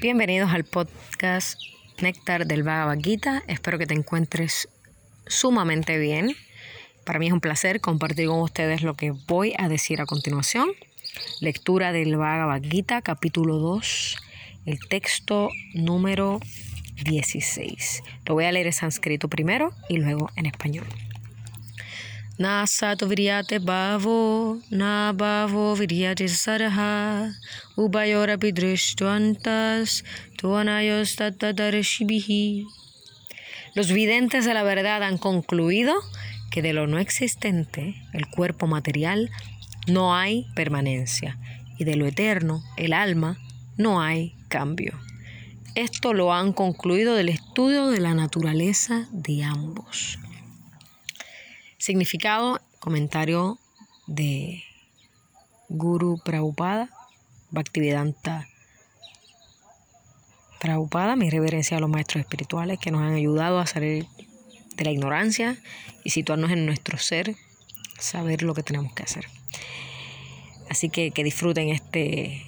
Bienvenidos al podcast Néctar del Bhagavad Gita. Espero que te encuentres sumamente bien. Para mí es un placer compartir con ustedes lo que voy a decir a continuación. Lectura del Bhagavad Gita, capítulo 2, el texto número 16. Lo voy a leer en sánscrito primero y luego en español. Nasato viryate bhavo, na bhavo viryate saraha, ubayorapi drishtvantas, tuanayos. Los videntes de la verdad han concluido que de lo no existente, el cuerpo material, no hay permanencia, y de lo eterno, el alma, no hay cambio. Esto lo han concluido del estudio de la naturaleza de ambos. Significado, comentario de Guru Prabhupada, Bhaktivedanta Prabhupada, mi reverencia a los maestros espirituales que nos han ayudado a salir de la ignorancia y situarnos en nuestro ser, saber lo que tenemos que hacer. Así que que disfruten este,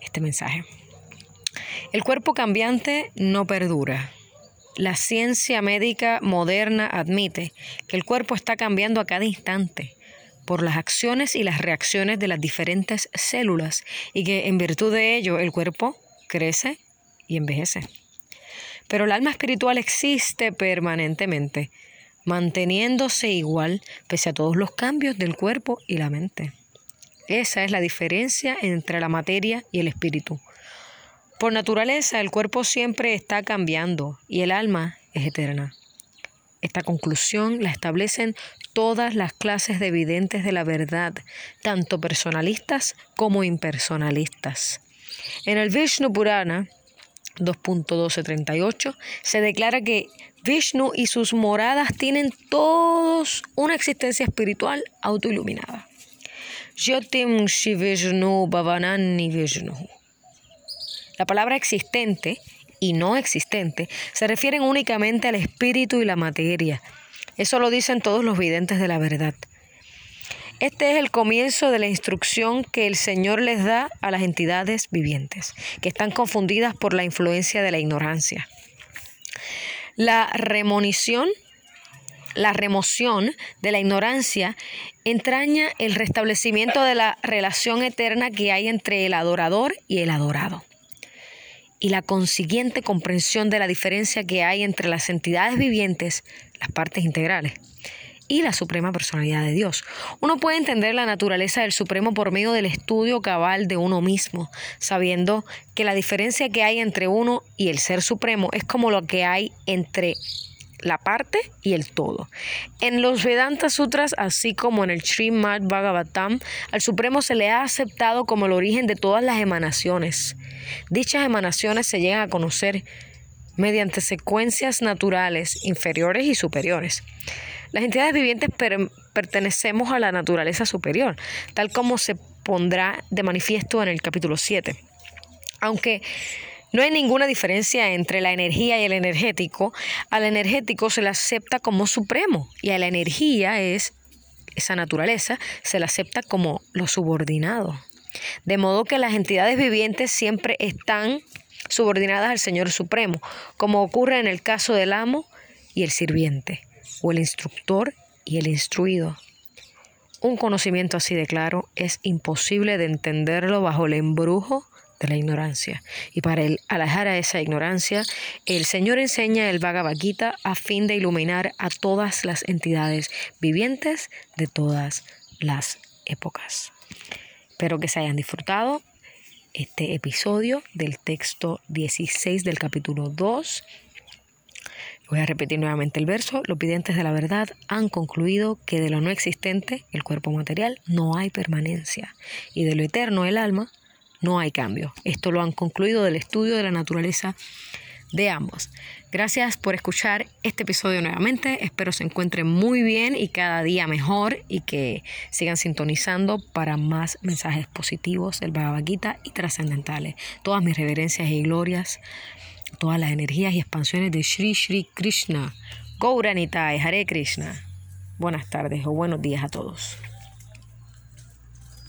este mensaje. El cuerpo cambiante no perdura. La ciencia médica moderna admite que el cuerpo está cambiando a cada instante por las acciones y las reacciones de las diferentes células y que en virtud de ello el cuerpo crece y envejece. Pero el alma espiritual existe permanentemente, manteniéndose igual pese a todos los cambios del cuerpo y la mente. Esa es la diferencia entre la materia y el espíritu. Por naturaleza, el cuerpo siempre está cambiando y el alma es eterna. Esta conclusión la establecen todas las clases de evidentes de la verdad, tanto personalistas como impersonalistas. En el Vishnu Purana 2.1238 se declara que Vishnu y sus moradas tienen todos una existencia espiritual autoiluminada. Yotim Vishnu Bhavanani Vishnu. La palabra existente y no existente se refieren únicamente al espíritu y la materia. Eso lo dicen todos los videntes de la verdad. Este es el comienzo de la instrucción que el Señor les da a las entidades vivientes, que están confundidas por la influencia de la ignorancia. La remonición, la remoción de la ignorancia entraña el restablecimiento de la relación eterna que hay entre el adorador y el adorado y la consiguiente comprensión de la diferencia que hay entre las entidades vivientes, las partes integrales, y la Suprema Personalidad de Dios. Uno puede entender la naturaleza del Supremo por medio del estudio cabal de uno mismo, sabiendo que la diferencia que hay entre uno y el Ser Supremo es como lo que hay entre la parte y el todo. En los Vedanta Sutras, así como en el Srimad Bhagavatam, al Supremo se le ha aceptado como el origen de todas las emanaciones. Dichas emanaciones se llegan a conocer mediante secuencias naturales inferiores y superiores. Las entidades vivientes pertenecemos a la naturaleza superior, tal como se pondrá de manifiesto en el capítulo 7. Aunque no hay ninguna diferencia entre la energía y el energético. Al energético se le acepta como supremo y a la energía es esa naturaleza se le acepta como lo subordinado. De modo que las entidades vivientes siempre están subordinadas al Señor Supremo, como ocurre en el caso del amo y el sirviente, o el instructor y el instruido. Un conocimiento así de claro es imposible de entenderlo bajo el embrujo de la ignorancia. Y para el alejar a esa ignorancia, el Señor enseña el Bhagavad Gita a fin de iluminar a todas las entidades vivientes de todas las épocas. Espero que se hayan disfrutado este episodio del texto 16 del capítulo 2. Voy a repetir nuevamente el verso. Los videntes de la verdad han concluido que de lo no existente, el cuerpo material, no hay permanencia. Y de lo eterno, el alma, no hay cambio. Esto lo han concluido del estudio de la naturaleza de ambos. Gracias por escuchar este episodio nuevamente. Espero se encuentren muy bien y cada día mejor y que sigan sintonizando para más mensajes positivos del Bhagavad Gita y trascendentales. Todas mis reverencias y glorias, todas las energías y expansiones de Sri Sri Krishna. Gauranitai, Hare Krishna. Buenas tardes o buenos días a todos.